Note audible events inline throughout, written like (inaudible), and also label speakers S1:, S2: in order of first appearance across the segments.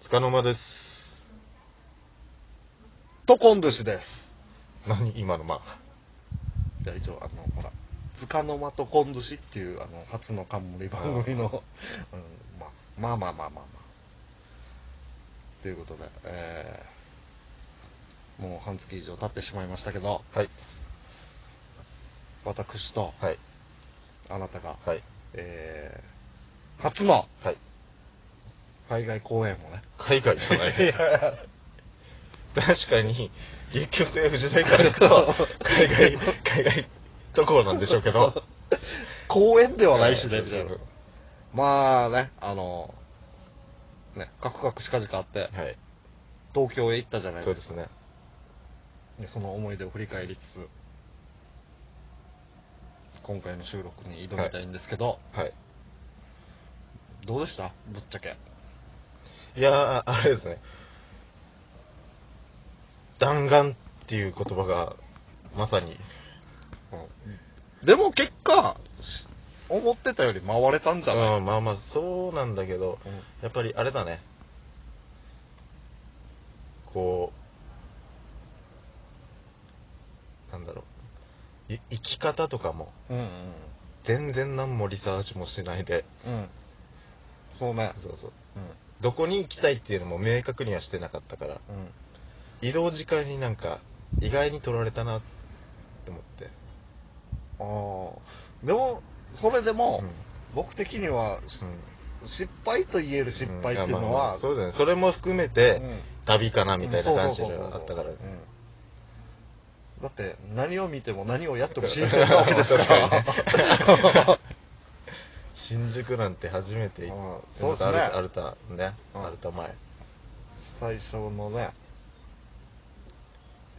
S1: つかの間です。
S2: とこん寿司です。
S1: 何？今の間。
S2: じゃあ一応、あの、ほら、つかの間とこん寿司っていう、あの、初の冠番組の、うん、まあ、まあまあまあまあまあ。ということで、えー、もう半月以上経ってしまいましたけど、
S1: はい。
S2: 私と
S1: はい。
S2: あなたが、
S1: はい。
S2: えー、初の
S1: はい。
S2: 海外公演をね、
S1: 海外じゃない。確かに、琉球政府時代から行くと、海外、海外ところなんでしょうけど。
S2: 公演ではないしね、みたいな
S1: そう
S2: まあね、あの、ね、カクカクしかじかあって、
S1: はい。
S2: 東京へ行ったじゃないでか。
S1: そうですすね。
S2: でその思い出を振り返りつつ、今回の収録に挑みたいんですけど、
S1: はい。
S2: どうでした？ぶっちゃけ。
S1: いやー、あれですね。弾丸っていう言葉が、まさに、
S2: でも結果、し思ってたより回れたんじゃない、
S1: うん、まあまあ、そうなんだけど、
S2: うん
S1: やっぱりあれだね。こう、なんだろう。い生き方とかも、
S2: うんうん
S1: 全然何もリサーチもしないで、
S2: うん。そうね。
S1: そうそう。
S2: うん。
S1: どこに行きたいっていうのも明確にはしてなかったから、
S2: うん。
S1: 移動時間になんか、意外に取られたなって思って。
S2: ああ。でも、それでも、
S1: うん
S2: 僕的には、し失敗と言える失敗っていうの
S1: んやまあま
S2: は、
S1: あそうだね。それも含めて、
S2: うん
S1: 旅かなみたいな感じがあったから。
S2: うんだって、何を見ても何をやっても新鮮なわけですから。
S1: 確新宿なんて初めて行
S2: うん
S1: っ
S2: そうですね
S1: アルタね、
S2: うん
S1: アルタ前。
S2: 最初のね、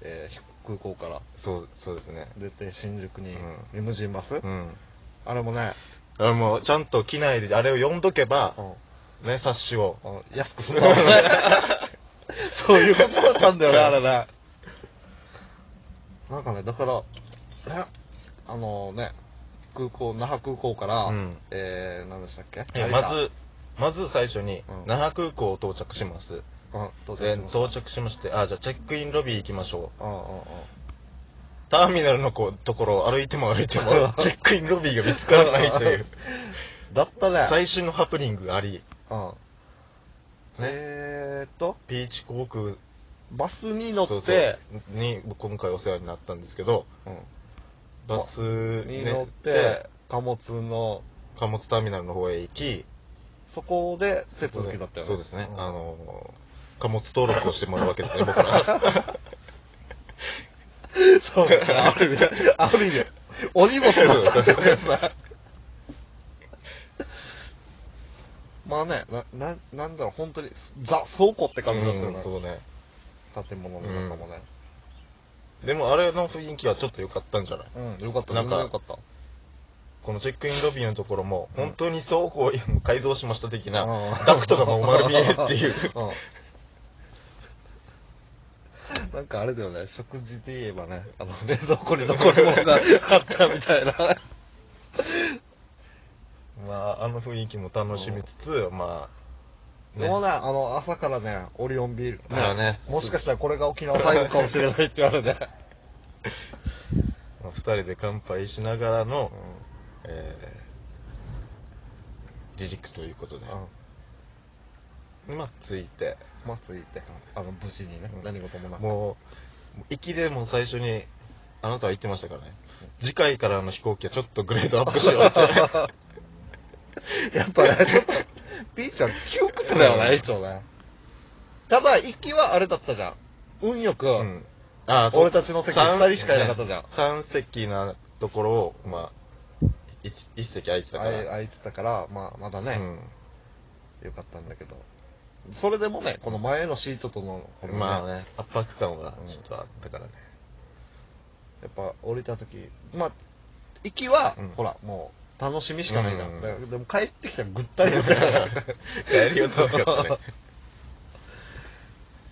S2: えー空港から
S1: そう、そうですね。
S2: 出て新宿に
S1: うん
S2: リムジンバス、
S1: うん。
S2: あれもね、
S1: あれもうちゃんと機内であれを読んどけば
S2: う、ん
S1: ね、冊子を。
S2: うん安くする (laughs) そういうことだったんだよね、あれね。なんかね、だから、え、あのね、空港、那覇空港から、
S1: うん。
S2: えー、何でしたっけ？
S1: まず、まず最初に
S2: うん、
S1: 那覇空港到着します。
S2: うん、到着
S1: で
S2: しました
S1: 到着しまして、あ、じゃあチェックインロビー行きましょう。
S2: うんうん。うん。
S1: ターミナルのこうところを歩いても歩いても、チェックインロビーが見つからないという、(laughs)
S2: だったね。
S1: 最新のハプニングがあり、
S2: うん。えーっと、
S1: ピーチ航空。
S2: バスに乗って、
S1: そうそう。に今回お世話になったんですけど、
S2: うん
S1: バス
S2: に乗って、貨物の、
S1: 貨物ターミナルの方へ行き、
S2: そこで手続きだったよね。
S1: そうですね。
S2: ん
S1: あのー、貨物登録をしてもらうわけですね、僕ら。
S2: そうですね。ある意味、ある意味、お荷物だったってことですね。まあね、な、な、なんだろう、本当に、ザ倉庫って感じだったよね。
S1: うんそうね。
S2: 建物の中もね。
S1: でもあれの雰囲気はちょっと良かったんじゃない？
S2: うん、よかった、
S1: なんか
S2: かった。
S1: このチェックインロビーのところも、本当に倉庫を改造しました的な、
S2: うん。
S1: ダクトがもう丸見えっていう。
S2: うん。なんかあれだよね、食事で言えばね、あの、冷蔵庫に残るものがあったみたいな。(laughs)
S1: まあ、あの雰囲気も楽しみつつ、まあ、
S2: でもね、あの、朝からね、オリオンビール、
S1: あね
S2: もしかしたらこれが沖縄最後かもしれないって言われて。(laughs)
S1: まあ二人で乾杯しながらの、
S2: う
S1: えー、離陸ということで、
S2: ん。うん。
S1: まあ、着いて、
S2: まあ、ついて、あの、無事にね、
S1: うん
S2: 何事もなく。
S1: もう、行きでもう最初に、あなたは言ってましたからね、次回からの飛行機はちょっとグレードアップしようって。(laughs)
S2: やっぱね、ちょっと、ピーちゃん窮屈だよね、一応ね。ただ、行きはあれだったじゃん。運よく、
S1: うん。あ
S2: 俺たちの席
S1: 三
S2: 二人しかいなかったじゃん
S1: ね三席なところを、まあ、一一席空いてた
S2: あ
S1: から。
S2: い空いてたから、まあ、まだね、
S1: う
S2: よかったんだけど。それでもね、この前のシートとの、この
S1: ん。
S2: ね
S1: まあね、圧迫感はちょっとあったからね。
S2: やっぱ降りた時まあ行きは、
S1: うん
S2: ほらもう楽しみしかないじゃん、
S1: うん
S2: だからでも帰ってきたらぐったりだね
S1: 帰りが強かったね。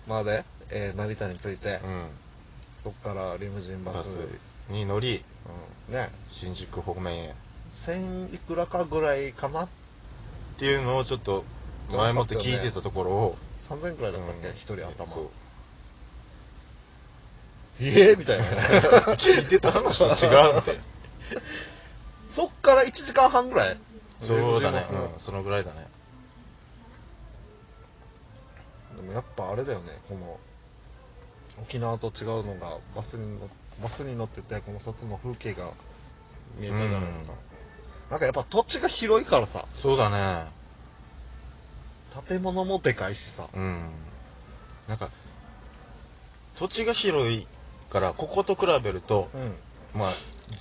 S2: まあで、えー成田に着いて、
S1: う
S2: そっからリムジン
S1: ん。
S2: バス
S1: バスに乗り、
S2: うん、ね
S1: 新宿方面へ。っ
S2: 1000いくらかぐらいかな
S1: ていうのをちょっと前もって聞いてたところを、
S2: 3000円くらいだったっけ、
S1: うん
S2: 一人頭。
S1: そう
S2: ええみたいな。(laughs)
S1: 聞いてた話と違うみたいな。(laughs)
S2: そっから1時間半ぐらい
S1: そうだね、うん、そのぐらいだね。
S2: でもやっぱあれだよね、この、沖縄と違うのが、バスに乗バスに乗ってて、この外の風景が見えたじゃないですか。なんかやっぱ土地が広いからさ、
S1: そうだね。
S2: 建物もでかいしさ。
S1: うん。なんか、土地が広いから、ここと比べると、
S2: うん。
S1: まあ、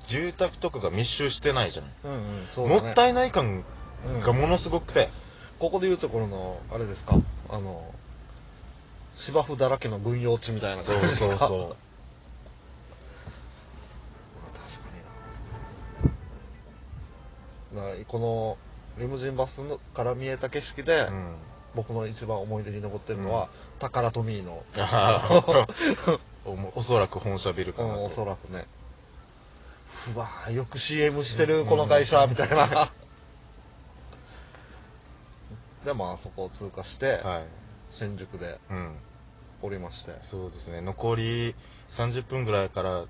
S1: 住宅とかが密集してないじゃない。
S2: うんうん、そうだね。
S1: もったいない感
S2: うん
S1: がものすごくて、
S2: ここでいうところの、あれですか、あの、芝生だらけの軍用地みたいな
S1: そう
S2: 感じですか？
S1: そうそう。(laughs)
S2: 確かにな。このリムジンバスのから見えた景色で、
S1: うん。
S2: 僕の一番思い出に残ってるのは、タカラトミーの、
S1: あー (laughs) おもおそらく本社ビルかなと。
S2: うんおそらくね。うわぁ、よく CM してる、この会社、みたいな。で、まあ、そこを通過して、
S1: はい。
S2: 新宿で
S1: うん。
S2: 降りまして。
S1: そうですね。残り30分ぐらいから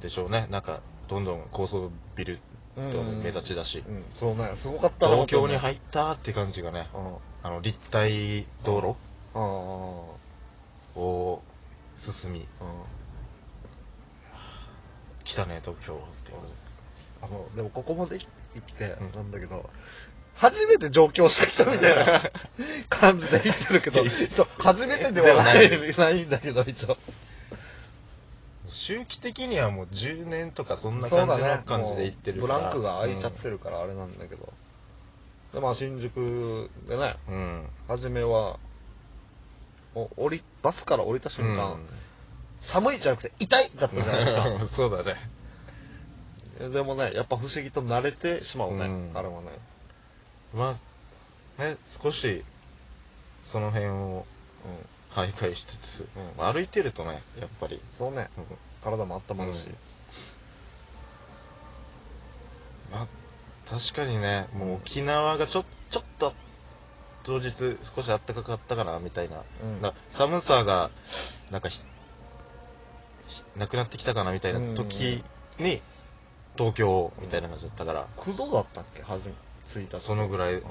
S1: でしょうね。なんか、どんどん高層ビル
S2: うん
S1: と目立ちだし。
S2: うん、そうね、すごかったな
S1: 東京に
S2: っ
S1: 入ったって感じがね。
S2: うん。
S1: あの、立体道路
S2: ああ、
S1: を進み、
S2: うん。
S1: 来たね、東京って。
S2: あの、でもここまで行って
S1: うん、
S2: なんだけど、初めて上京してきたみたいな (laughs) 感じで言ってるけど、初めてではない
S1: ではない
S2: んだけど、一応。
S1: 周期的にはもう10年とかそんな感じの
S2: ね。
S1: 感じで行ってるから。
S2: ブランクが空いちゃってるからあれなんだけど。で、まあ新宿でね、
S1: うん。うん。
S2: 初めは、もう降り、バスから降りた瞬間、
S1: うん
S2: 寒いじゃなくて痛いだったじゃないですか。(laughs)
S1: そうだね。
S2: でもね、やっぱ不思議と慣れてしまうね、
S1: うん
S2: あれはね。
S1: まあ、ね、少し、その辺を
S2: うん。
S1: 徘徊しつつ、
S2: うん
S1: まあ歩いてるとね、やっぱり、
S2: そうね、
S1: うん
S2: 体も温まるし。
S1: まあ、確かにね、もう沖縄がちょ、ちょっと、当日少し暖かかったかな、みたいな。
S2: うん
S1: な寒さが、なんかひ、ひなくなってきたかな、みたいな時に、東京、みたいな感じだったから、
S2: 9度だったっけ？初め、着いた時。
S1: そのぐらい、うん。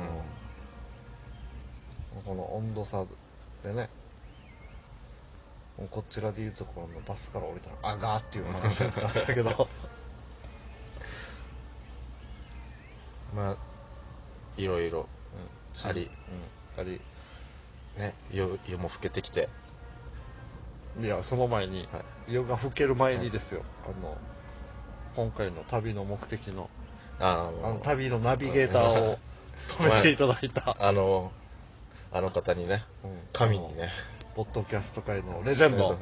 S2: この温度差でね、こちらでいうところのバスから降りたら、あがーっていう話だったけど、(laughs)
S1: まあ、いろいろ、
S2: うん。
S1: あり
S2: うん、あり。
S1: ね、夜夜も更けてきて、
S2: いや、その前に、
S1: は
S2: 夜が更ける前にですよ、あの、今回の旅の目的の、
S1: あの
S2: あの旅のナビゲーターを務めていただいた、(laughs)
S1: あの、あの方にね、
S2: うん。
S1: 神にね、
S2: ポッドキャスト界のレジェンド、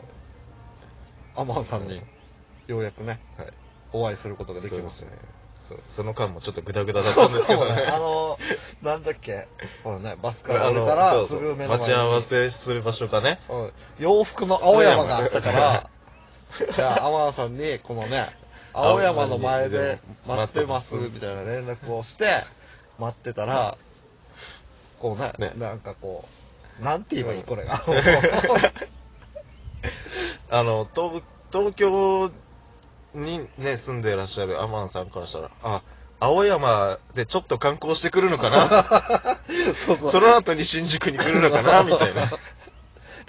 S2: アマンさんに、ようやくね、
S1: はい、
S2: お会いすることができま
S1: すね。そうその間もちょっとグダグダだったんですけどね。
S2: あの、なんだっけ、ほらね、バスから降りたら、すぐ目の前に。
S1: 待ち合わせする場所がね、
S2: うん。洋服の青山があったから、じゃあ、アマンさんに、このね、青山の前で待ってます、みたいな連絡をして、待ってたら、こうね、
S1: ね。
S2: なんかこう、なんて言えばいい、これが。(laughs)
S1: あの、東東京にね、住んでいらっしゃるアマンさんからしたら、あ、青山でちょっと観光してくるのかな？(laughs)
S2: そうそう。
S1: その後に新宿に来るのかな？(laughs) みたいな。
S2: っ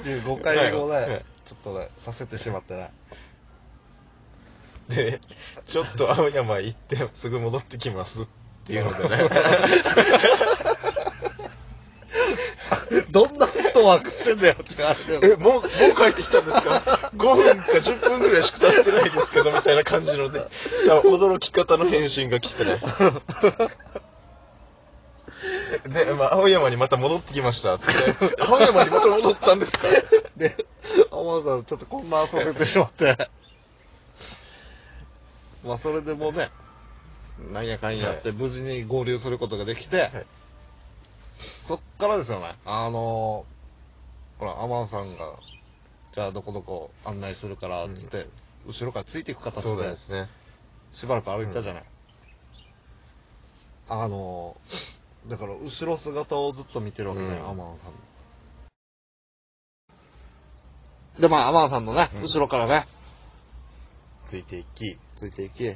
S2: ていう誤解を
S1: はい
S2: ね、ちょっとね、させてしまってね。
S1: で、ちょっと青山行ってすぐ戻ってきますっていうのでね。(laughs)
S2: どんなフットワークしてんだよってあれで
S1: え、もう、もう帰ってきたんですか？?5 分か10分ぐらいしか経ってないですけど、みたいな感じので、驚き方の返信が来てね。で、でまあ、青山にまた戻ってきました、つって。青山にまた戻ったんですか？
S2: で、アマンさんちょっと混乱させてしまって。まあそれでもうね、なんやかんやって無事に合流することができて、
S1: はい
S2: そっからですよね、あのほら、アマンさんが、じゃあどこどこ案内するから、つって、後ろからついていく形
S1: そう
S2: で、
S1: ですね。
S2: しばらく歩いたじゃない。あのだから後ろ姿をずっと見てるわけじゃん、
S1: うん。
S2: アマンさん。でまあアマンさんのね、
S1: うん。
S2: 後ろからね。
S1: ついていき、
S2: ついていき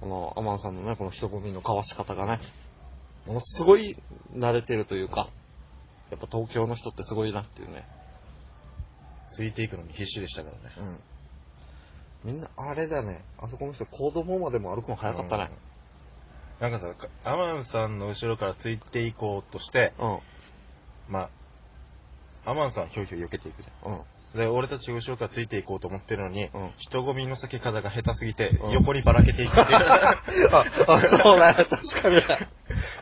S2: このアマンさんのねこの人混みのかわし方がねものすごい慣れてるというかやっぱ東京の人ってすごいなっていうね
S1: ついていくのに必死でしたからね。
S2: うん。みんなあれだね。あそこの人子供までも歩くの早かったね。
S1: なんかさ、かアマンさんの後ろからついていこうとして、
S2: うん。
S1: まあ、アマンさんひょいひょい避けていくじゃ
S2: うん。
S1: ん。で、俺たち後ろからついていこうと思ってるのに、
S2: うん。
S1: 人混みの避け方が下手すぎて、
S2: うん。
S1: 横にばらけていくっていう。(laughs)
S2: ああそうね (laughs) 確かに。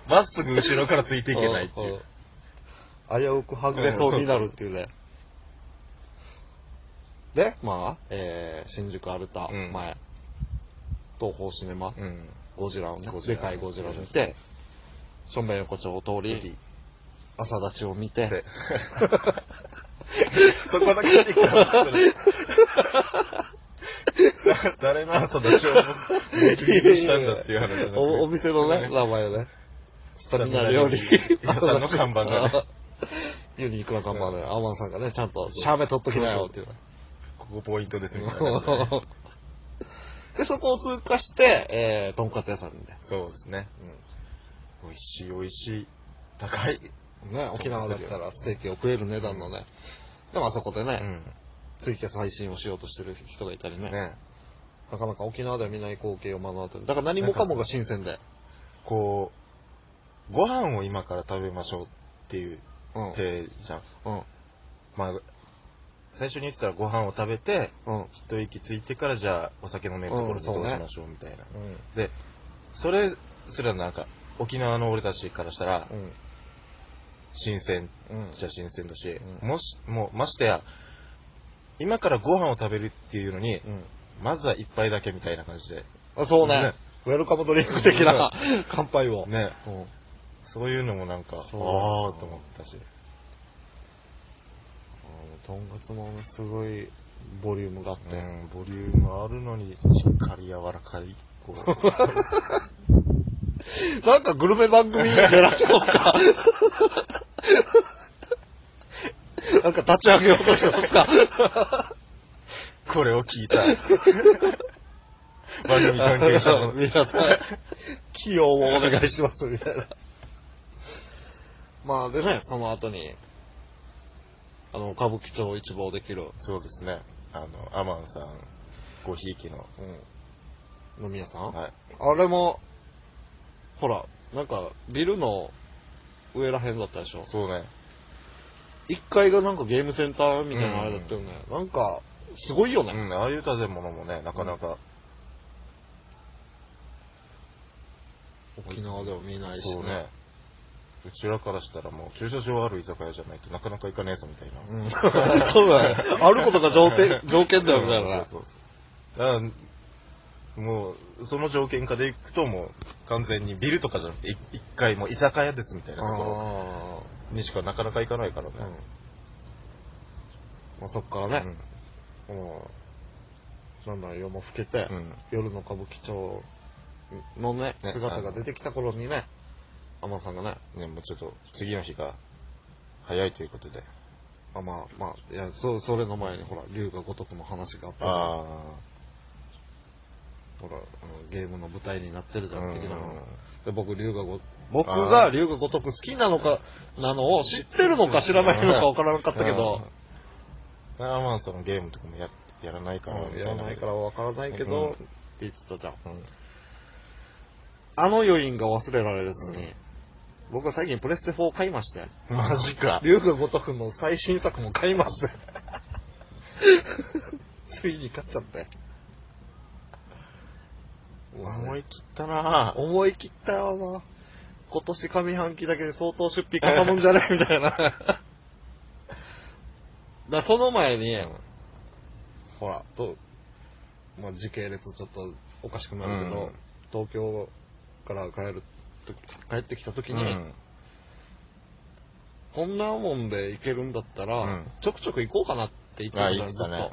S1: まっすぐ後ろからついていけないっていう。
S2: うん危うくはぐれそうになるっていうね。で、まあ、えー、新宿アルタ
S1: うん。
S2: 前、東宝シネマ、
S1: うん。
S2: ゴジラをねでかいゴジラを見て、正面横丁を通り、朝立ちを見て、
S1: で。(laughs) そこだけ見てください。誰の朝立ちを目撃したんだっていう話
S2: おお店のね、名前ね、スタミナ料理。
S1: 屋さんの看板がね。
S2: ユニークな看板で、アマンさんがね、ちゃんと、シャーベ取っときなよっていう。ね。
S1: ここポイントですみたいなね。(laughs)
S2: で、そこを通過して、えー、とんかつ屋さんで。
S1: そうですね。美味しい美味しい。高い。
S2: ね、沖縄だったらステーキを食える値段のね。でもあそこでね、
S1: うん。
S2: ツイキャス配信をしようとしてる人がいたりね。
S1: ね。
S2: なかなか沖縄では見ない光景を目の当たり。だから何もかもが新鮮で。
S1: こう、ご飯を今から食べましょうっていう
S2: うん。
S1: 手じゃん。
S2: うん。
S1: まあ、最初に言ってたらご飯を食べて、
S2: うん。
S1: 一息ついてからじゃあお酒飲めるところでどうしましょうみたいな。
S2: うん。
S1: で、それすらなんか、沖縄の俺たちからしたら、
S2: うん。
S1: 新鮮
S2: うん。
S1: じゃ新鮮だし、
S2: うん
S1: もし、もう、ましてや、今からご飯を食べるっていうのに、
S2: うん。
S1: まずは一杯だけみたいな感じで、
S2: あそうね
S1: ね
S2: ウェルカムドリンク的な乾杯を。
S1: ね、
S2: うん。
S1: そういうのもなんか、ああ
S2: そう
S1: ーと思ったし、
S2: とんかつもねすごいボリュームがあって。
S1: うん、ボリュームあるのに、しっかり柔らかい、こう、
S2: なんかグルメ番組狙ってますか？(laughs) なんか立ち上げようとしてますか？
S1: これを聞いた、番組関係者の、(laughs)
S2: 皆さん、起用をお願いします、みたいな。まあ、でね、その後に、あの、歌舞伎町を一望できる、
S1: そうですね、あの、アマンさん、ごひいきの、
S2: うん、飲み屋さん、
S1: はい、
S2: あれも、ほら、なんか、ビルの上らへんだったでしょ？
S1: そうね、
S2: 1階がなんかゲームセンターみたいなあれだったよね。なんか、すごいよね。
S1: うん、ああいう建物もね、なかなか、
S2: 沖縄では見ないしね。
S1: そうね、うちらからしたらもう駐車場ある居酒屋じゃないとなかなか行かねえぞみたいな。
S2: うん、(laughs) そうだね。あることが条件 (laughs) 条件だよ、みたいなね。
S1: そうそうそう。だからもう、その条件下で行くともう、完全にビルとかじゃなくて、い一回もう居酒屋ですみたいなところ
S2: あ
S1: にしかなかなか行かないからね
S2: まあ、そっからね、この、なんだろう、夜も更けて、
S1: うん。うん。
S2: 夜の歌舞伎町のね、
S1: ね
S2: 姿が出てきた頃にね、アマンさんがね、
S1: ね、もうちょっと、次の日が、早いということで。
S2: あまあまあ、いや、そそれの前にほら、龍が如くの話があったじゃん。
S1: あ
S2: ほら、ゲームの舞台になってるじ
S1: あ。
S2: ゃん、的な。
S1: うん
S2: で、僕、龍がご、僕が龍が如く好きなのか、なのを知ってるのか知らないのかわからなかったけど、
S1: うん。アーマンさんのゲームとかもややらないから、いな。
S2: やらないからわからないけど、
S1: うん
S2: って言ってたじゃん。あの余韻が忘れられずに、僕は最近プレステ4買いまして、
S1: マジか。
S2: 龍が如くの最新作も買いまして、(laughs) ついに買っちゃって。
S1: 思い切ったなぁ。
S2: 思い切ったよな。今年上半期だけで相当出費かさむんじゃないみたいな。(laughs) だその前に、ほら、と、まあ、時系列ちょっとおかしくなるけど、
S1: うん
S2: 東京から帰ると、帰ってきた時に、
S1: うん。
S2: こんなもんで行けるんだったら、
S1: うん
S2: ちょくちょく行こうかなって言って
S1: あ、
S2: たじゃん、
S1: いいっすね。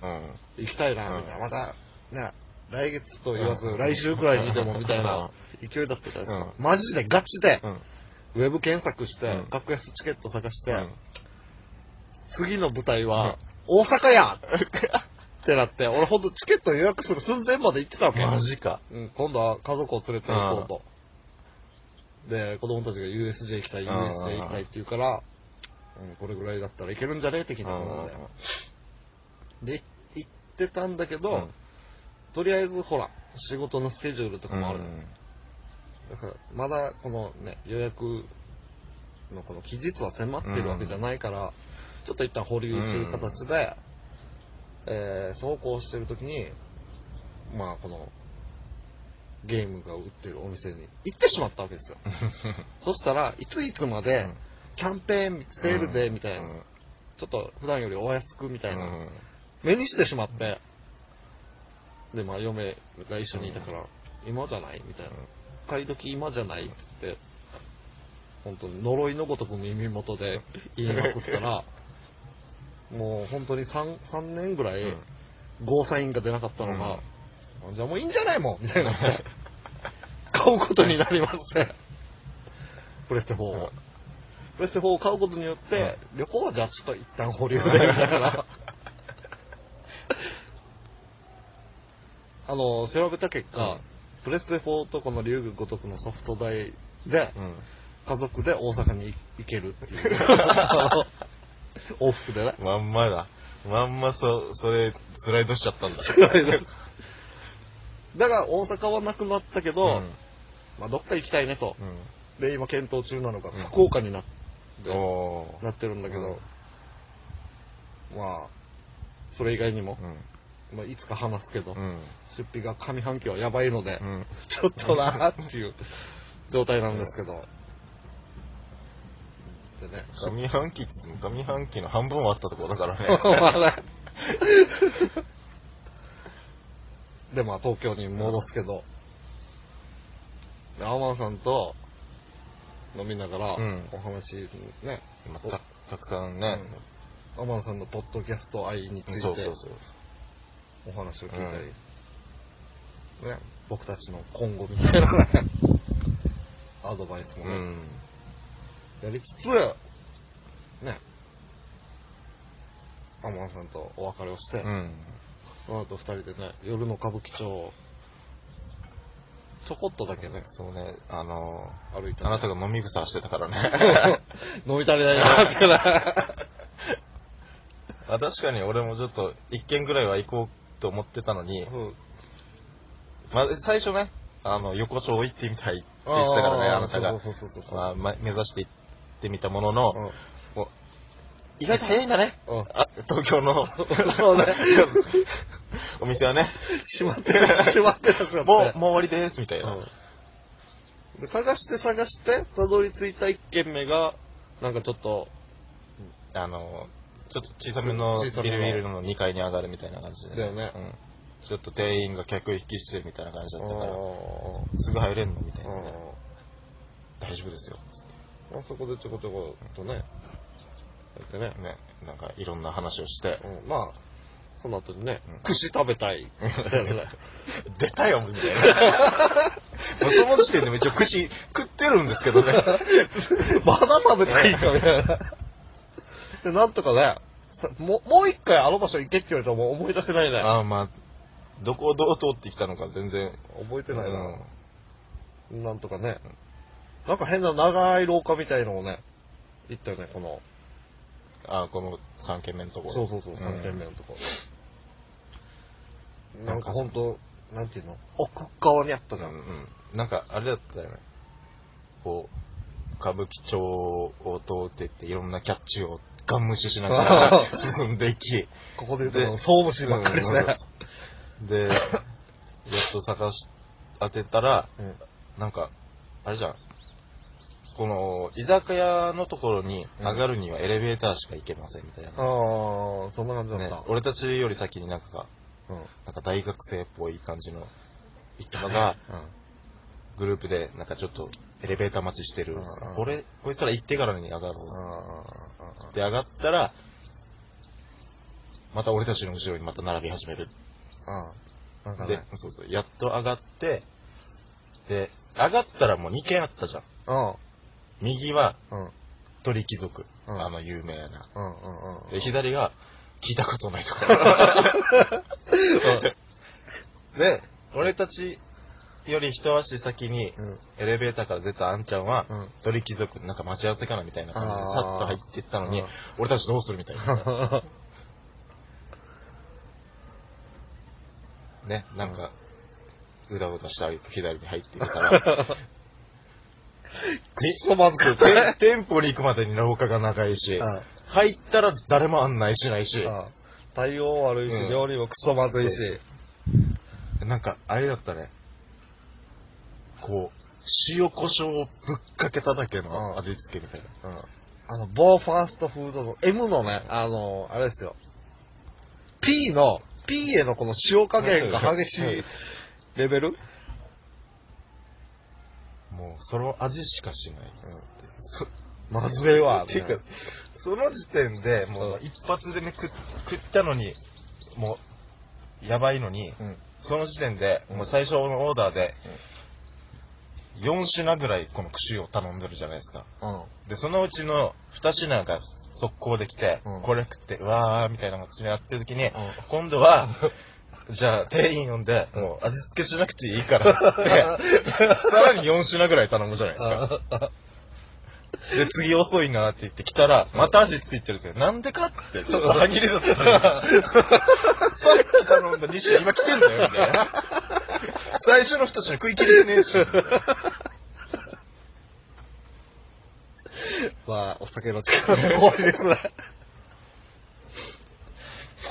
S2: 行きたいな、
S1: うん
S2: みたいな。また、ね、来月と言わず、
S1: うん
S2: 来週くらいにでも、みたいな勢いだったじゃないですか。
S1: う
S2: マジでガチで、
S1: うん。
S2: ウェブ検索して、
S1: うん
S2: 格安チケット探して、
S1: うん
S2: 次の舞台は、大阪や (laughs) ってなって、俺ほんとチケット予約する寸前まで行ってたわけ。
S1: マジか。
S2: うん、今度は家族を連れて行こうと。で、子供たちが USJ 行きたい、
S1: うん
S2: USJ 行きたいって言うから、うん、これぐらいだったらいけるんじゃね？的なことで。で、行ってたんだけど、
S1: うん。
S2: とりあえずほら、仕事のスケジュールとかもある。だから、まだこのね、予約のこの期日は迫ってるわけじゃないから、ちょっと一旦保留という形で、えー、走行してる時に、まあこの、ゲームが売ってるお店に行ってしまったわけですよ。(laughs) そしたらいついつまで
S1: うん。
S2: キャンペーンセールでみたいな、
S1: うん。
S2: ちょっと普段よりお安くみたいな、
S1: うん。
S2: 目にしてしまって、で、まあ、嫁が一緒にいたから、今じゃないみたいな。買い時今じゃないっつって、本当に呪いのごとく耳元で言いまくったら、もう本当に 3, 3年ぐらい、ゴーサインが出なかったのが、あじゃあもういいんじゃないもんみたいな。買うことになりまして、プレステ4を。プレステ4を買うことによって、旅行はじゃあちょっと一旦保留で、みたいな。(laughs) あの、調べた結果、
S1: うん
S2: プレステ4とこの竜宮如くのソフト代で、
S1: うん
S2: 家族で大阪に行けるっていう。(laughs) 往復でね。
S1: まんまだ。まんまそ、それ、スライドしちゃったんだ。
S2: だから大阪はなくなったけど、
S1: うん
S2: まあどっか行きたいねと。で、今検討中なのが
S1: うん
S2: 福岡になって、なってるんだけど、まあ、それ以外にも、まあ、いつか話すけど。出費が上半期はやばいので、
S1: うん。(laughs)
S2: ちょっとなーっていう状態なんですけど。でね、
S1: 上半期っつっても上半期の半分はあったところだからね。(laughs)
S2: で、まあ東京に戻すけど、でアマンさんと飲みながら
S1: うん。
S2: お話ね、
S1: まあたたくさんね。
S2: アマンさんのポッドキャスト愛について
S1: そうそう。
S2: お話を聞いたり、ね、僕たちの今後みたいなね、(laughs) アドバイスもね、
S1: うん。
S2: やりつつ、ね、アマンさんとお別れをして、
S1: うん。
S2: その後二人でね、夜の歌舞伎町を、ちょこっとだけね、
S1: そうね、あの
S2: 歩いて、
S1: あなたが飲み草してたからね。(laughs)
S2: 飲み足りないなっ。(laughs)
S1: あ確かに俺もちょっと一軒ぐらいは行こうと思ってたのに、
S2: うん
S1: まあ、最初ね、あの、横丁行ってみたいって言ってたからね、あなたが。
S2: そうそうそうそうそう。
S1: まあま目指して行ってみたものの、
S2: うん
S1: 意外と早いんだね。
S2: うん
S1: あ東京の (laughs)
S2: そうね。(laughs)
S1: お店はね、
S2: 閉まってる、閉まってる、閉ま
S1: もう、
S2: ってる。
S1: もう終わりです、みたいな。
S2: うんで探して探して、たどり着いた一軒目が、なんかちょっと、
S1: あの、ちょっと小さめのビルビルの2階に上がるみたいな感じで、
S2: だよね
S1: うん。ちょっと店員が客引きしてるみたいな感じだったから、
S2: あ
S1: すぐ入れんのみたい
S2: あ
S1: なね。大丈夫ですよ。つっ
S2: あそこでちょこちょことね、やってね。
S1: てね、なんかいろんな話をして、
S2: うん、まあ、その後にね
S1: うん、
S2: 串食べたい。(laughs)
S1: 出たよ、みたいな。(laughs) もうその時点でも一応串食ってるんですけどね。(laughs)
S2: まだ食べたいかみたいな。で、なんとかね、さもうもう一回あの場所行けって言われたらもう思い出せないね。
S1: ああ、まあ、どこをどう通ってきたのか全然。
S2: 覚えてないな。
S1: うん
S2: なんとかね。なんか変な長い廊下みたいのをね、行ったよね、この。
S1: ああ、この3軒目のところ。
S2: そうそうそう、
S1: ん
S2: 3軒目のとこ。なんかほんと、なんていうの？奥側にあったじゃん。
S1: うんうん。なんか、あれだったよね。こう、歌舞伎町を通ってって、いろんなキャッチをガン無視しながら進んでいき、
S2: ここで言うと、
S1: で
S2: 総務士ばっかりして。
S1: うんで、やっと探し当てたら、
S2: うん
S1: なんか、あれじゃん。この、居酒屋のところに上がるにはエレベーターしか行けませんみたいな。
S2: ああ、そんな感じだった。
S1: ね、俺たちより先になんか、
S2: うん。
S1: なんか大学生っぽい感じの人が、グループでなんかちょっとエレベーター待ちしてる
S2: うんうん。
S1: これ、こいつら行ってからに上がろう。で、上がったら、また俺たちの後ろにまた並び始める。
S2: ああ。なんか
S1: で
S2: ね。、
S1: そうそう、やっと上がって、で、上がったらもう2軒あったじゃん。
S2: うん。
S1: 右は
S2: うん。うん。
S1: 鳥貴族。
S2: うん
S1: あの、有名な。
S2: うんうんうん。
S1: で、左が聞いたことないとこ。で、(laughs) 俺たちより一足先に
S2: うん。
S1: エレベーターから出たあんちゃんは、
S2: うん。
S1: 鳥貴族、なんか待ち合わせかなみたいな感じで
S2: あー
S1: さっと入ってったのに
S2: うん、
S1: 俺たちどうするみたいな。(laughs) ね、なんか、うだうだしたり左に入ってきたら、(laughs)
S2: くっそまずくて。
S1: て (laughs) 店舗に行くまでに廊下が長いし、
S2: うん
S1: 入ったら誰も案内しないし、
S2: うん対応悪いし、
S1: うん
S2: 料理もくそまずいし。
S1: なんか、あれだったね。こう、塩胡椒をぶっかけただけの味付けみたいな。
S2: うんあの、某ファーストフードの M のね、あの、あれですよ。P の、P へのこの塩加減が激しいレベル？
S1: その味しかしない。そ
S2: まずいわ。
S1: っていうか、その時点で、もう
S2: うん
S1: 一発でね、食食ったのに、もう、やばいのに、
S2: うん。
S1: その時点で、
S2: うん
S1: もう最初のオーダーで、4品ぐらいこの串を頼んでるじゃないですか。
S2: うん。
S1: で、そのうちの2品が速攻できて、
S2: うん
S1: これ食って、うわーみたいな感じにやってる時に、
S2: うん
S1: 今度は、(laughs) じゃあ店員呼んで、
S2: うん
S1: もう味付けしなくていいからって、(laughs) さらに4品ぐらい頼むじゃないですか。(laughs) で、次遅いなって言って来たら、また味付けいってるんですよ。なんでかって、ちょっと歯切れだったのに (laughs) さっき頼んだ2品今来てんだよ、みたいな。最初の2品食い切れてねえし。
S2: まあ、お酒の力が怖いですね。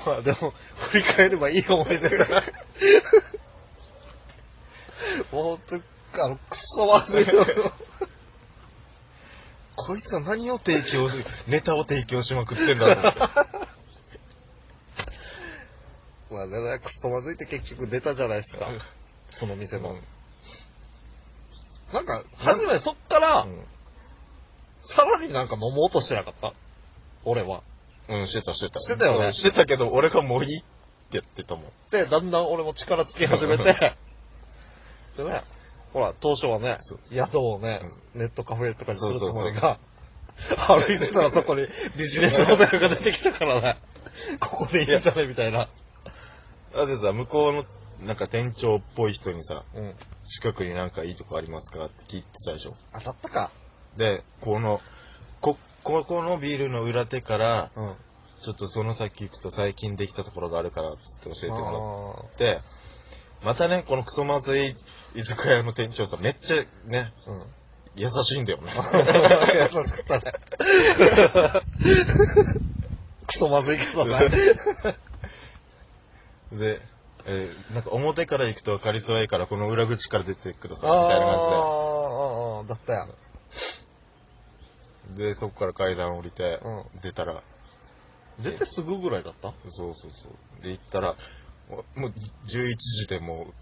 S2: まあでも、振り返ればいい思い出だな。(laughs) もうほんと、あの、くそまずいよ。
S1: こいつは何を提供し、ネタを提供しまくってんだろうって。
S2: まあね、くそまずいって結局出たじゃないですか。その店の。なんか、初めそっから、さらになんか飲もうとしてなかった？俺は。
S1: うん、してたしてた。
S2: してたよね
S1: うんしてたけど、俺がもういいって言ってたもん。
S2: で、だんだん俺も力つき始めて、(laughs) でね、ほら、当初はね
S1: そう、
S2: 宿をね、ネットカフェとかにするつもりが、(laughs) 歩いてたらそこにビジネスホテルが出てきたからね、(laughs) ここでいいんじゃねみたいな。
S1: だってさ、向こうの、なんか店長っぽい人にさ、
S2: うん。
S1: 近くになんかいいとこありますかって聞いてたでしょ。
S2: 当たったか。
S1: で、この、こ、ここのビルの裏手から、
S2: うん。
S1: ちょっとその先行くと最近できたところがあるからって教えてもら
S2: あ
S1: って、またね、このクソまずい居酒屋の店長さんめっちゃね、
S2: ーうん。
S1: 優しいんだよね。
S2: 優しかったね。クソまずいけどね。
S1: で、えーなんか表から行くと分かりづらいからこの裏口から出てください
S2: あ
S1: みたいな感
S2: あ、だったよ。
S1: じで、で、そこから階段降りて、
S2: う
S1: 出たら、
S2: 出てすぐぐらいだった？
S1: そうそうそう。で、行ったら、もうもう11時でも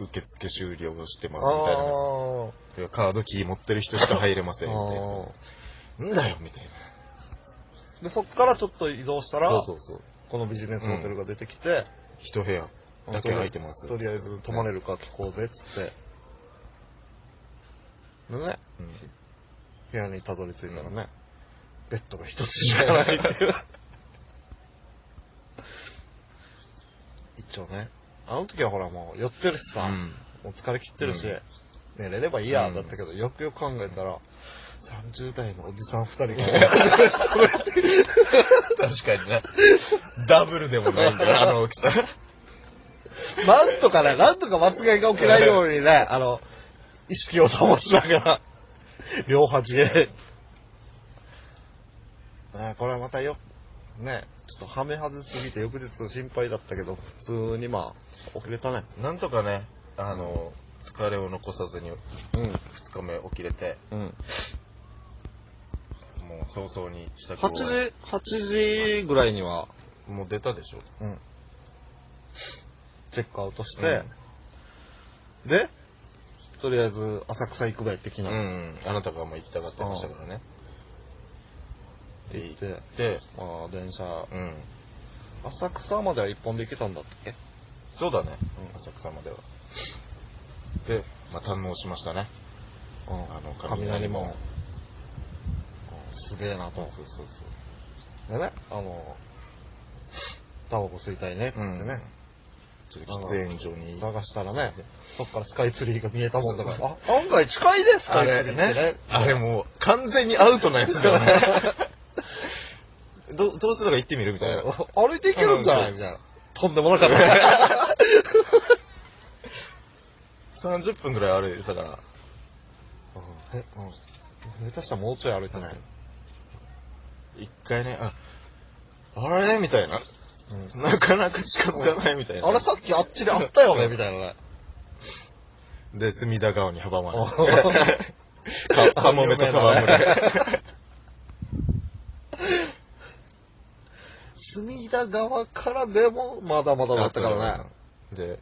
S1: う受付終了してますみたいな感じで。カードキー持ってる人しか入れませんみたいな。
S2: あ
S1: なんだよみたい
S2: ーで、そっからちょっと移動した
S1: な。
S2: ら、
S1: そうそうそう。
S2: このビジネスホテルが出てきて、
S1: 一部屋だけ空いてます。
S2: とりあえず泊まれるか聞こうぜっつって。でね、
S1: うん
S2: 部屋にたどり着いたらね、ベッドが一つしかないっていう。(laughs) 一応ね、あの時はほらもう酔ってるしさ、もう疲れ切ってるし、
S1: うん
S2: 寝れればいいや、
S1: うん
S2: だったけど、よくよく考えたら、30代のおじさん二人が、(laughs) (laughs)
S1: 確かにね。ダブルでもないんだよ、あの大きさ。
S2: なんとかね、なんとか間違いが起きないようにね、あの、意識を保ちながら、(laughs) 両端へ。ねこれはまたよ、ね、ちょっとはめ外すぎて翌日心配だったけど、普通にまあ、起きれたね。
S1: なんとかね、あの、疲れを残さずに
S2: う
S1: 2日目起きれて、
S2: ん。うん。
S1: もう早々に支度を
S2: 8時、8時ぐらいには、
S1: もう出たでしょ。
S2: うん。チェックアウトして、で、とりあえず浅草行くべ的な。
S1: うん、うん。あなたがもう行きたがってましたからね。で、行っ
S2: で、
S1: て、
S2: まあ、電車、
S1: うん。
S2: 浅草までは一本で行けたんだっけ？
S1: そうだね、
S2: うん
S1: 浅草までは。で、まあ、堪能しましたね。
S2: うん
S1: あの、
S2: 雷門。すげえなと。
S1: そうそうそう。
S2: でね、あの、タバコ吸いたいね、っつってね。
S1: ちょっと喫煙所に。
S2: 探したらね、そっからスカイツリーが見えたもんだから、あ、案外近いね、スカ
S1: あ
S2: イツ
S1: れねあれもう完全にアウトなやつだよね。どどうするか行ってみるみたいな。
S2: 歩いていけるんじゃない？みたいな。とんでもなかった。
S1: 30分ぐらい歩いてたから。
S2: うんえ、うん。下手したらもうちょい歩いてない。
S1: 一回ね、あ、あれみたいな。
S2: うん
S1: なかなか近づかないみたいな。
S2: あれさっきあっちであったよねみたいなね。
S1: で、隅田川に阻まれ。(laughs) か、かもめとかまむれ。(laughs)
S2: 隅田川からでもまだまだだったからね。
S1: で、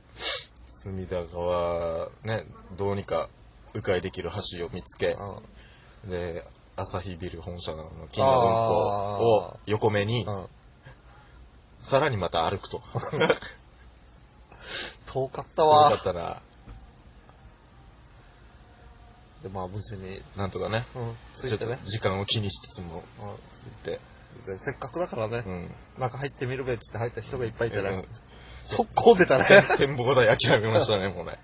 S1: 隅田川、ね、どうにか迂回できる橋を見つけ、で、朝日ビル本社の金の運行を横目に。さらにまた歩くと。(laughs)
S2: 遠かった
S1: よ
S2: わ
S1: か。ったら、
S2: で、まあ無事に、
S1: なんとかね、
S2: うん、ついてね。
S1: 時間を気にしつつも、ついて、
S2: でせっかくだからね、
S1: うん。
S2: 中入ってみるべっつって入った人がいっぱいいて
S1: うん
S2: ね、速攻出たね。
S1: 展望台諦めましたね、もうね。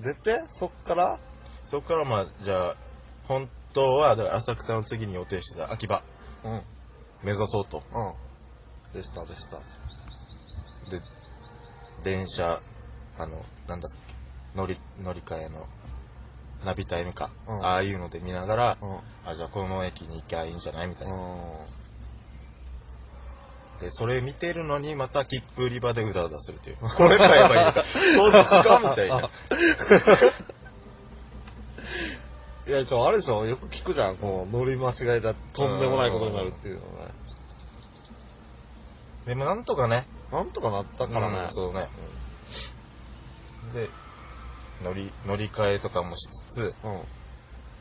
S2: 出て、そっから、
S1: そこからまあ、じゃあ、本当は、だから浅草の次に予定してた秋葉、
S2: うん、うん。
S1: 目指そうと。
S2: でした、でした。
S1: で、電車、あの、なんだっけ、乗り、乗り換えの、ナビタイムか、
S2: うん
S1: ああいうので見ながら、
S2: うん。
S1: あ、じゃあこの駅に行きゃいいんじゃないみたいな。
S2: う
S1: で、それ見てるのにまた切符売り場でうだうだするっていう。これ買えばいいのか、(laughs) こっちかみたいな。(laughs) (laughs)
S2: ん。いや、ちょ、あれでしょ、よく聞くじゃん、こう、乗り間違いだ、とんでもないことになるっていうのね。
S1: でもなんとかね、
S2: なんとかなったからね。
S1: うんそうね。で、乗り、乗り換えとかもしつつ、
S2: うん。うん。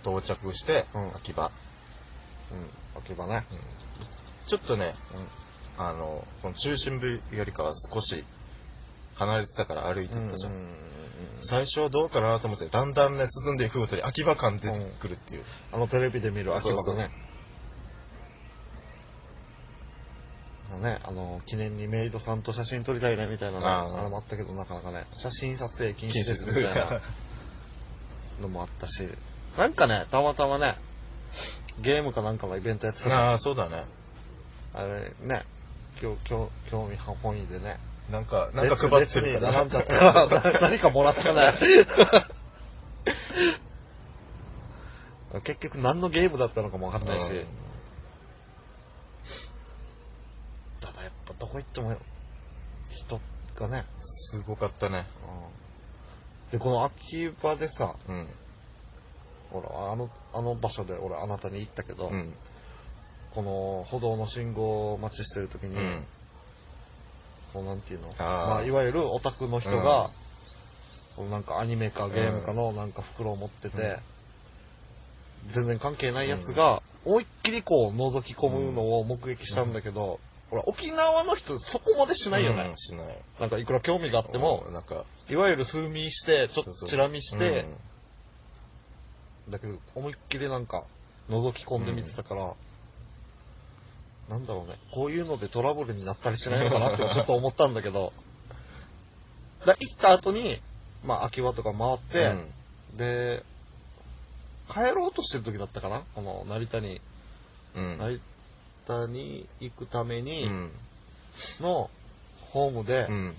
S1: 到着して、
S2: うん
S1: 秋葉。
S2: うん。秋葉ね。
S1: ちょっとね、あの、この中心部よりかは少し離れてたから歩いてったじゃん。最初はどうかなと思ってただんだんね、進んでいくごとに秋葉感出てくるっていう。
S2: あのテレビで見る秋葉
S1: そうそう
S2: がね。ね、あの、記念にメイドさんと写真撮りたいねみたいなね、
S1: あ
S2: もあったけど、なかなかね、写真撮影禁止ですみたいな (laughs) のもあったし、なんかね、たまたまね、ゲームかなんかのイベントやってた
S1: ああ、そうだね。
S2: あれね、興興興味本位でね。
S1: なんか、なんか配ってる
S2: 列
S1: から。
S2: に並んじゃったから、(laughs) 何かもらったね。(laughs) 結局何のゲームだったのかもわかんないし。
S1: うん
S2: ただやっぱどこ行っても人がね。
S1: すごかったね。
S2: で、この秋葉でさ、
S1: うん。
S2: ほら、あの、あの場所で俺あなたに言ったけど、
S1: うん。
S2: この歩道の信号待ちしてる時に、
S1: うん。
S2: こうなんていうの？まあ、いわゆるオタクの人が、このなんかアニメかゲームかのなんか袋を持ってて、全然関係ないやつが、思いっきりこう覗き込むのを目撃したんだけど、ほら、沖縄の人そこまでしないよね。
S1: うん。しない。
S2: なんかいくら興味があっても、
S1: なん。か、
S2: いわゆる数見して、ちょっとチラ見して、
S1: うん。
S2: だけど、思いっきりなんか、覗き込んで見てたから、なんだろうね、こういうのでトラブルになったりしないのかなってちょっと思ったんだけど、だ行った後に、まあ、秋葉とか回って、で、帰ろうとしてる時だったかな？この、成田に、
S1: うん。うん。
S2: 成田に行くために
S1: うん。
S2: の、ホームで、
S1: うん。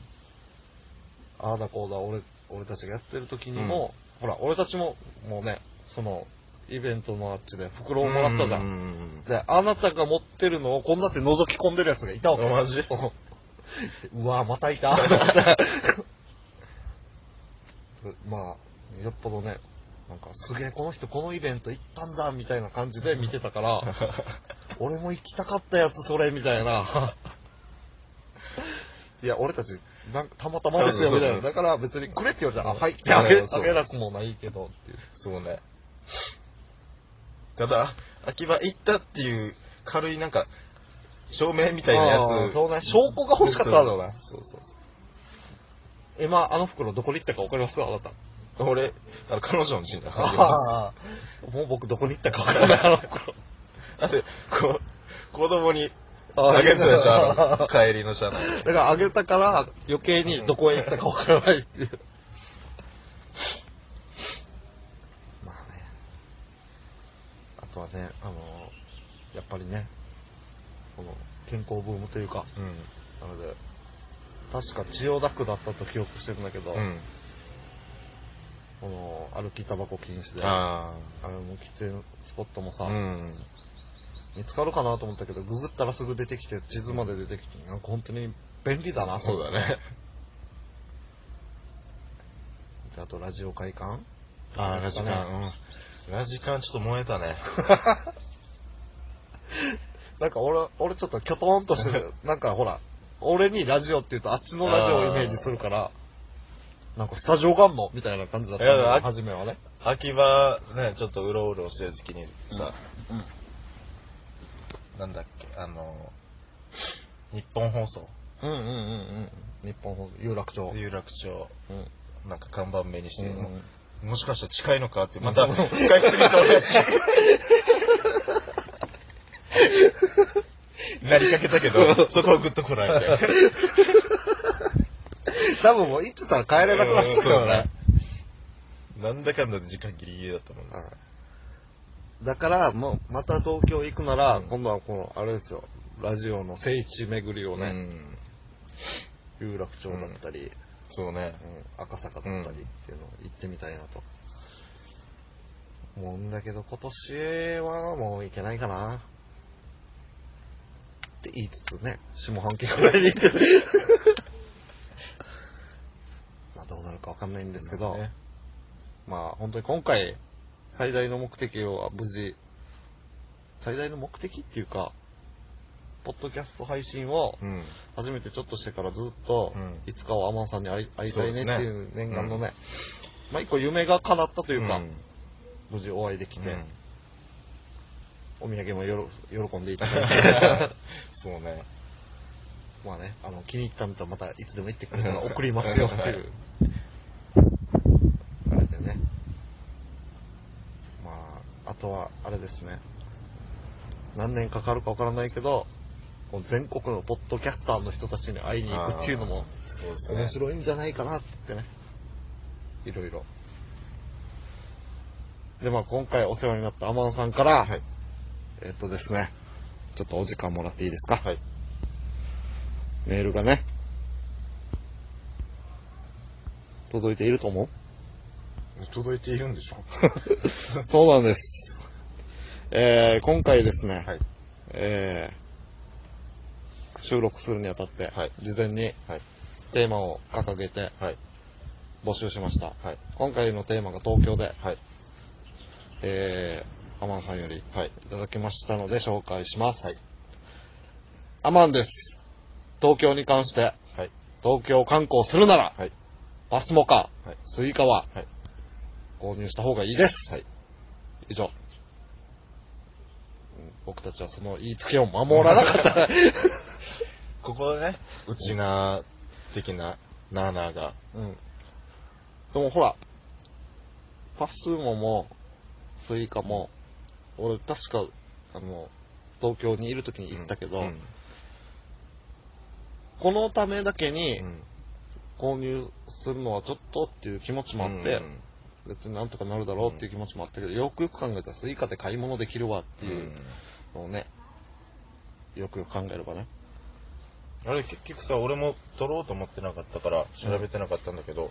S2: ああだこうだ、俺、俺たちがやってる時にも、ほら、俺たちも、もうね、その、イベントのあっちで袋をもらったじゃん。
S1: うんうんうん
S2: で、あなたが持ってるのを、こんなって覗き込んでるやつがいたわけ。
S1: あマジ？
S2: うわまたいた。と思ってまあ、よっぽどね、なんか、すげえ、この人このイベント行ったんだ、みたいな感じで見てたから、(laughs) 俺も行きたかったやつ、それ、みたいな。(laughs) いや、俺たち、なんかたまたまですよ、みたいな。だから別にくれって言われたら、あ、はい (laughs) ってあげ、あげなくもないけど、っていう。
S1: そうね。ただ、秋葉行ったっていう軽いなんか、証明みたいなや
S2: あー
S1: つ。
S2: そうね、証拠が欲しかったんだよね。
S1: そうそうそう。
S2: 今、あの袋どこに行ったか分かります？あなた。
S1: 俺、あの、彼女の字に入ります。
S2: ああ、もう僕どこに行ったか分からない、(laughs) あの頃。
S1: だって、こ子供に
S2: あ
S1: あげてたでしょ、あの、帰りの車内で。
S2: だからあげたから余計にどこへ行ったか分からないっていう。まあね。あとはね、あの、やっぱりね、この健康ブームというか、
S1: うん。
S2: なので、確か千代田区だったと記憶してるんだけど、
S1: うん。
S2: この歩きタバコ禁止で、あ
S1: あ
S2: れも喫煙スポットもさ、
S1: あ。うん。
S2: 見つかるかなと思ったけど、ググったらすぐ出てきて、地図まで出てきて、なんか本当に便利だな、
S1: そうだね。
S2: であとラジオ会館？
S1: ああ、ラジカン。うん。ラジカンちょっと燃えたね。(laughs)
S2: なんか俺、俺ちょっとキョトンとしてる。(laughs) なんかほら、俺にラジオって言うとあっちのラジオをイメージするから、なんかスタジオがあんのみたいな感じだったんだ
S1: いやあ
S2: 初めはね。
S1: 秋葉ね、ちょっとうろうろしてる時期にさ、なんだっけ、あの、日本放送、
S2: うんうんうんうん。日本放送、有楽町。
S1: 有楽町、
S2: うん
S1: なんか看板目にして、
S2: うん
S1: ももしかしたら近いのかって、また、(laughs) スカイツリーと同じ。なりかけたけど、そこはグッと来ないみたいな。(laughs)
S2: 多分もう行ってたら帰れなくなってたからね。
S1: なんだかんだで時間ギリギリだったもんね。
S2: だから、もう、また東京行くなら、
S1: うん
S2: 今度はこの、あれですよ、ラジオの聖地巡りをね、
S1: うん。
S2: 有楽町だったり、
S1: そうね。
S2: うん赤坂だったりっていうのを行ってみたいなと。思うんだけど、今年はもう行けないかな。って言いつつね、下半期ぐらいに行って。(laughs) まあどうなるかわかんないんですけど、
S1: ね。
S2: まあ本当に今回、最大の目的は無事、最大の目的っていうか、ポッドキャスト配信を
S1: うん。
S2: 初めてちょっとしてからずっと、
S1: うん。
S2: いつかはアマンさんに会いたいねっていう念願のね、まあ一個夢が叶ったというか、
S1: うん。
S2: 無事お会いできて、
S1: うん
S2: お土産もよろ喜んでいただいて、(laughs)
S1: そうね。
S2: まあね、あの、気に入ったんだったらまたいつでも行ってくれたら送りますよっていう。あれでね。まあ、あとは、あれですね。何年かかるかわからないけど、全国のポッドキャスターの人たちに会いに行くっていうのも。面白いんじゃないかなってね。いろいろ。で、まあ今回お世話になったアマンさんから、
S1: はい
S2: えっとですね、ちょっとお時間もらっていいですか？
S1: はい。
S2: メールがね、届いていると思う？
S1: 届いているんでしょ (laughs)
S2: そうなんです。えー、今回ですね、
S1: はい。
S2: えー、収録するにあたって、
S1: はい
S2: 事前に
S1: はい。
S2: テーマを掲げて
S1: はい。
S2: 募集しました。
S1: はい。
S2: 今回のテーマが東京で、
S1: はい。
S2: えー、アマンさんよりい
S1: はい。
S2: ただきましたので紹介します。
S1: はい
S2: アマンです。東京に関して、
S1: はい。
S2: 東京観光するなら、
S1: はい。
S2: パスモか、
S1: はい
S2: スイカは、
S1: はい
S2: 購入した方がいいです。
S1: はい
S2: 以上。うん僕たちはその言いつけを守らなかった。(laughs)
S1: ここでね、うちなー的な、なーなーが、
S2: うん。でもほら、パスモも、スイカも、俺確か、あの、東京にいる時に行ったけど、
S1: うん。
S2: このためだけに
S1: うん
S2: 購入するのはちょっとっていう気持ちもあって、
S1: うん
S2: 別になんとかなるだろうっていう気持ちもあったけど、よくよく考えたらスイカで買い物できるわっていうのをね、よくよく考えればね。
S1: あれ結局さ、俺も取ろうと思ってなかったから調べてなかったんだけど、
S2: うん。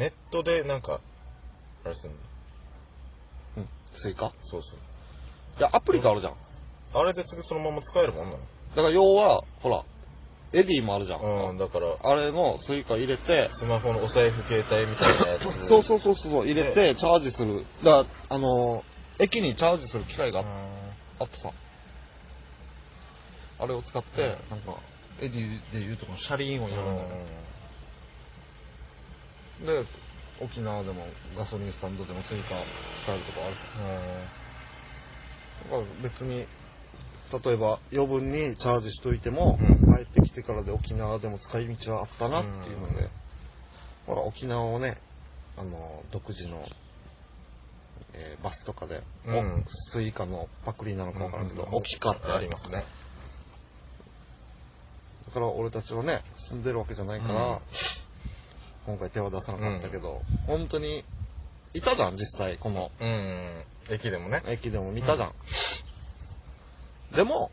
S1: ネットでなんか、あれすんの
S2: うん。スイカ
S1: そうそう。
S2: いや、アプリがあるじゃん。
S1: あれですぐそのまま使えるもんな
S2: だから要は、ほら、 Edyもあるじゃん。
S1: のうん、だから、
S2: あれのスイカ入れて、
S1: スマホのお財布携帯みたいなやつ。(laughs)
S2: そうそうそうそう、入れてチャージする。だから、あのー駅にチャージする機械が
S1: うん
S2: あってさ、あれを使って、なんか、Edyで言うとこのシャリーンをやるんだよね。で、沖縄でもガソリンスタンドでもスイカ使えるとこあるさ。だから別に、例えば余分にチャージしといても、
S1: うん。
S2: 帰ってきてからで沖縄でも使い道はあったなっていうので、
S1: うん。
S2: ほら沖縄をねあの独自の、えーバスとかで、
S1: うん。
S2: おスイカのパクリなのかわからんけど、
S1: うん。
S2: OKICAって
S1: ありますね。
S2: だから俺たちはね住んでるわけじゃないから、
S1: うん
S2: 今回手は出さなかったけど、本当にいたじゃん実際この。
S1: うん。駅でもね。
S2: 駅でも見たじゃん、でも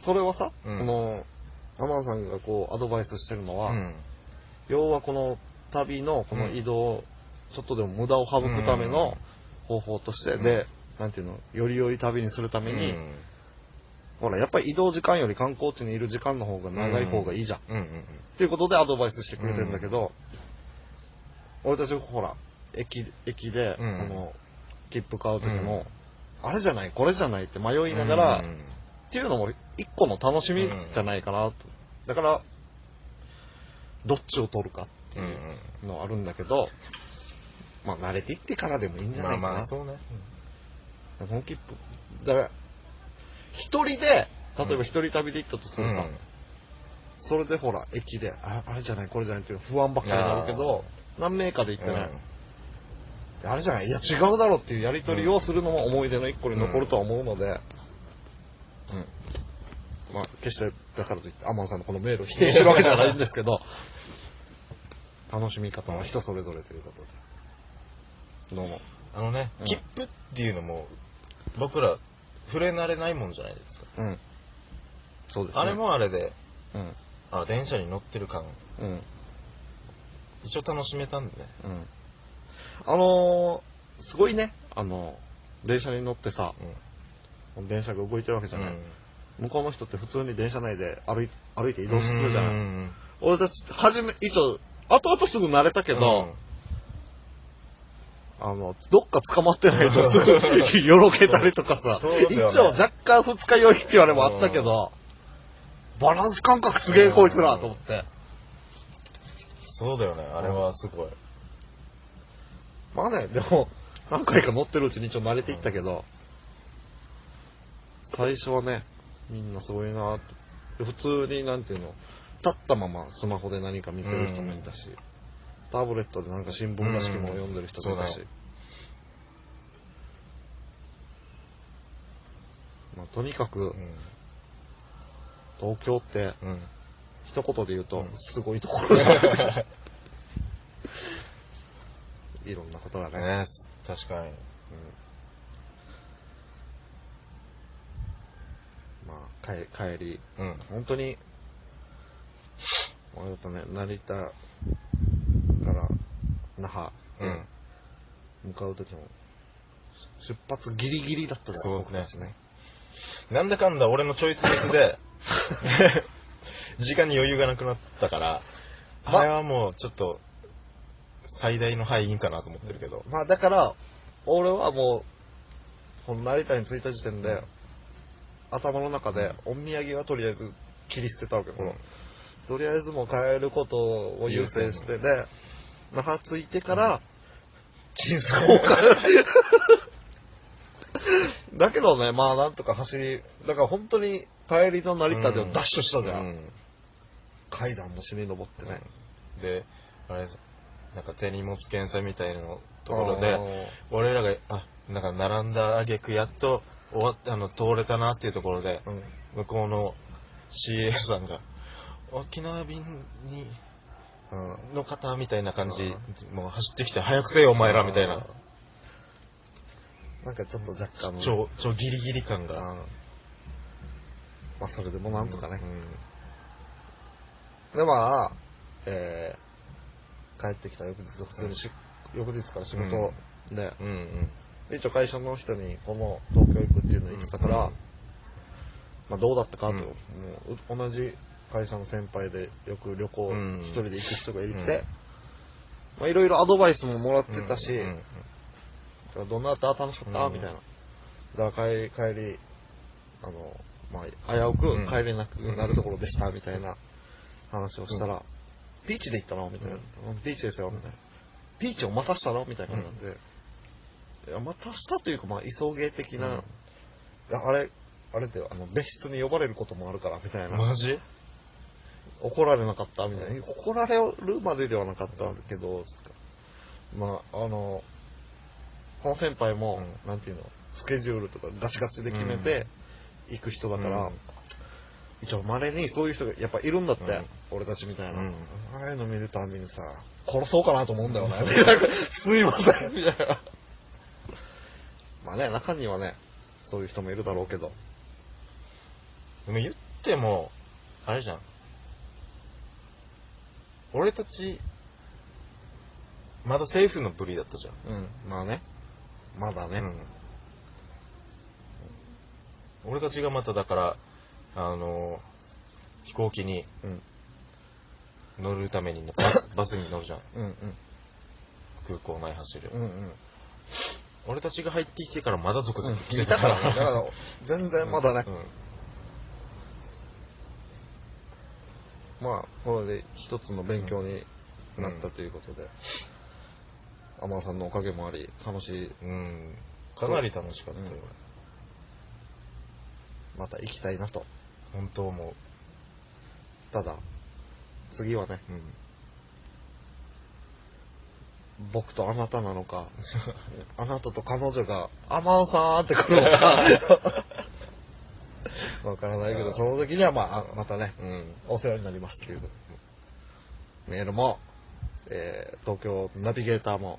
S2: それはさ、
S1: うん。
S2: この天野さんがこうアドバイスしてるのは、
S1: うん。
S2: 要はこの旅のこの移動、ちょっとでも無駄を省くための方法として、
S1: うん。
S2: でなんていうのより良い旅にするために、
S1: うん
S2: ほらやっぱり移動時間より観光地にいる時間の方が長い方がいいじゃん、
S1: うんうん
S2: っていうことでアドバイスしてくれてるんだけど、俺たちほら駅駅でこ
S1: うん。
S2: の切符買う時も、あれじゃないこれじゃないって迷い
S1: うん。
S2: ながら、っ
S1: うん
S2: ていうのも一個の楽しみじゃないかなと、だからどっちを取るかって
S1: うん
S2: いうのはあるんだけど、まあ慣れていってからでもいいんじゃないかな、
S1: まあまあ、そうね。
S2: この切符だから一人で例えば一人旅で行ったとするさ、
S1: うん
S2: それでほら、駅で、ああれじゃない、これじゃないっていう不安ばっかりになるけど、何名かで行ってね、あれじゃない、いや違うだろっていうやりとりをするのも思い出の一個に残るとは思うので、うん。まあ、決して、だからといって、アマンさんのこのメールを否定してるわけじゃないんですけど、(laughs) 楽しみ方は人それぞれということで。どうも。
S1: あのね
S2: うん、
S1: 切符っていうのも、僕ら、触れ慣れないもんじゃないですか。
S2: うん。そうですね。
S1: あれもあれで、
S2: うん。
S1: あ、電車に乗ってる感、
S2: うん。うん。
S1: 一応楽しめたんでね。
S2: あのー、すごいね、あの、電車に乗ってさ、電車が動いてるわけじゃない。向こうの人って普通に電車内で歩い歩いて移動するじゃ。
S1: うんん。
S2: 俺たち、はじめ、一応、後々すぐ慣れたけど、あの、どっか捕まってないとすぐ (laughs) よろけたりとかさ、一応若干二日酔いって言われもあったけど、バランス感覚すげえこいつらと思って。
S1: そうだよね、あれはすごい。
S2: まあね、でも、何回か乗ってるうちに一応慣れていったけど、最初はね、みんなすごいな普通に、なんていうの、立ったままスマホで何か見てる人もいたし、タブレットでなんか新聞らしきものを読んでる人もいたし、
S1: うん
S2: まあ、とにかく
S1: う、
S2: 東京って、
S1: ん。うん。
S2: 一言で言うと
S1: うん、
S2: すごいところだ。(laughs) いろんなことがね。
S1: ね確かに。
S2: うんまあ、帰帰り、
S1: うん。
S2: 本当に、俺だとね、成田那覇
S1: ん。
S2: 向かう時も、出発ギリギリだったじゃん、
S1: そうね
S2: 僕たちね。
S1: なんだかんだ俺のチョイスミスで、(laughs) 時間に余裕がなくなったから、
S2: ま
S1: あれはもうちょっと、最大の敗因かなと思ってるけど。
S2: まあだから、俺はもう、この成田に着いた時点で、頭の中で、お土産はとりあえず切り捨てたわけ、この。とりあえずもう帰ることを優先してで、那覇着いてから、チンスコーか。だけどね、まあなんとか走り、だから本当に帰りの成田ではダッシュしたじゃん。
S1: うん
S2: 階段の下に登ってね。
S1: で、あれ、なんか手荷物検査みたいなのところで
S2: あ、ー
S1: 俺らが、あ、なんか並んだ挙句やっと終わって、あの、通れたなっていうところで、
S2: うん。
S1: 向こうの CA さんが、沖縄便に、
S2: うん。
S1: の方みたいな感じ、もう走ってきて、早くせよお前らみたいな、
S2: なんかちょっと若干の。
S1: 超、超ギリギリ感
S2: うん。
S1: が。
S2: まあそれでもなんとかね。
S1: うん
S2: で、まあ、えー、帰ってきた翌日、普通にし、翌日から仕事で、
S1: うんうん。
S2: で一応会社の人に、この東京行くっていうの言ってたから、
S1: うん
S2: まあどうだったかと、
S1: うん
S2: もうう同じ会社の先輩でよく旅行
S1: うん
S2: 一人で行く人がいて、
S1: うん。
S2: まあいろいろアドバイスももらってたし、どんなだった楽しかった、
S1: うん。
S2: みたいな。だから帰り、帰り、あの、まあ、危うく帰れなくなるところでした、みたいな話をしたら、ピーチで行ったの？みたいな。うん。ピーチですよ、みたいな。ピーチを待たしたの？みたいな感じで、いや、待たしたというか、まあ、急げ的な、あれ、あれだよ、あの、別室に呼ばれることもあるから、みたいな。
S1: マジ？
S2: 怒られなかったみたいな。怒られるまでではなかったけど、まあ、あの、この先輩も、なんていうの、スケジュールとかガチガチで決めて行く人だから、
S1: うん
S2: 一応稀にそういう人がやっぱいるんだって、
S1: うん
S2: 俺たちみたいな、
S1: うん
S2: ああいうの見るたびにさ、殺そうかなと思うんだよね。すいません、み (laughs) たいな。まあね、中にはね、そういう人もいるだろうけど。
S1: でも言っても、あれじゃん。俺たち、まだセーフの部類だったじゃん。
S2: うん、まあね。まだね。
S1: うん。俺たちがまただから、あの飛行機に
S2: うん、
S1: 乗るためにバス (coughs) バスに乗るじゃん。
S2: うん、うん、
S1: 空港内走る。
S2: うん、うん。
S1: 俺たちが入ってきてからまだ続々来てたからら。
S2: ね、だから、全然まだね。まあ、これで一つの勉強になったということで、天野さんのおかげもあり、楽しい、
S1: うん。うん。かなり楽しかったよ、
S2: うんまた行きたいなと。
S1: 俺本当思う。
S2: ただ、次はね、
S1: うん。
S2: 僕とあなたなのか、(laughs) あなたと彼女が、天野さんって来るのか、(laughs) (laughs) わからないけど、その時にはまあ、あまたね、
S1: うん。
S2: お世話になりますっていうメールも、えー東京ナビゲーターも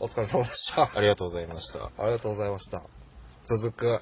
S2: お疲れ様でした。
S1: ありがとうございました。
S2: ありがとうございました。続く。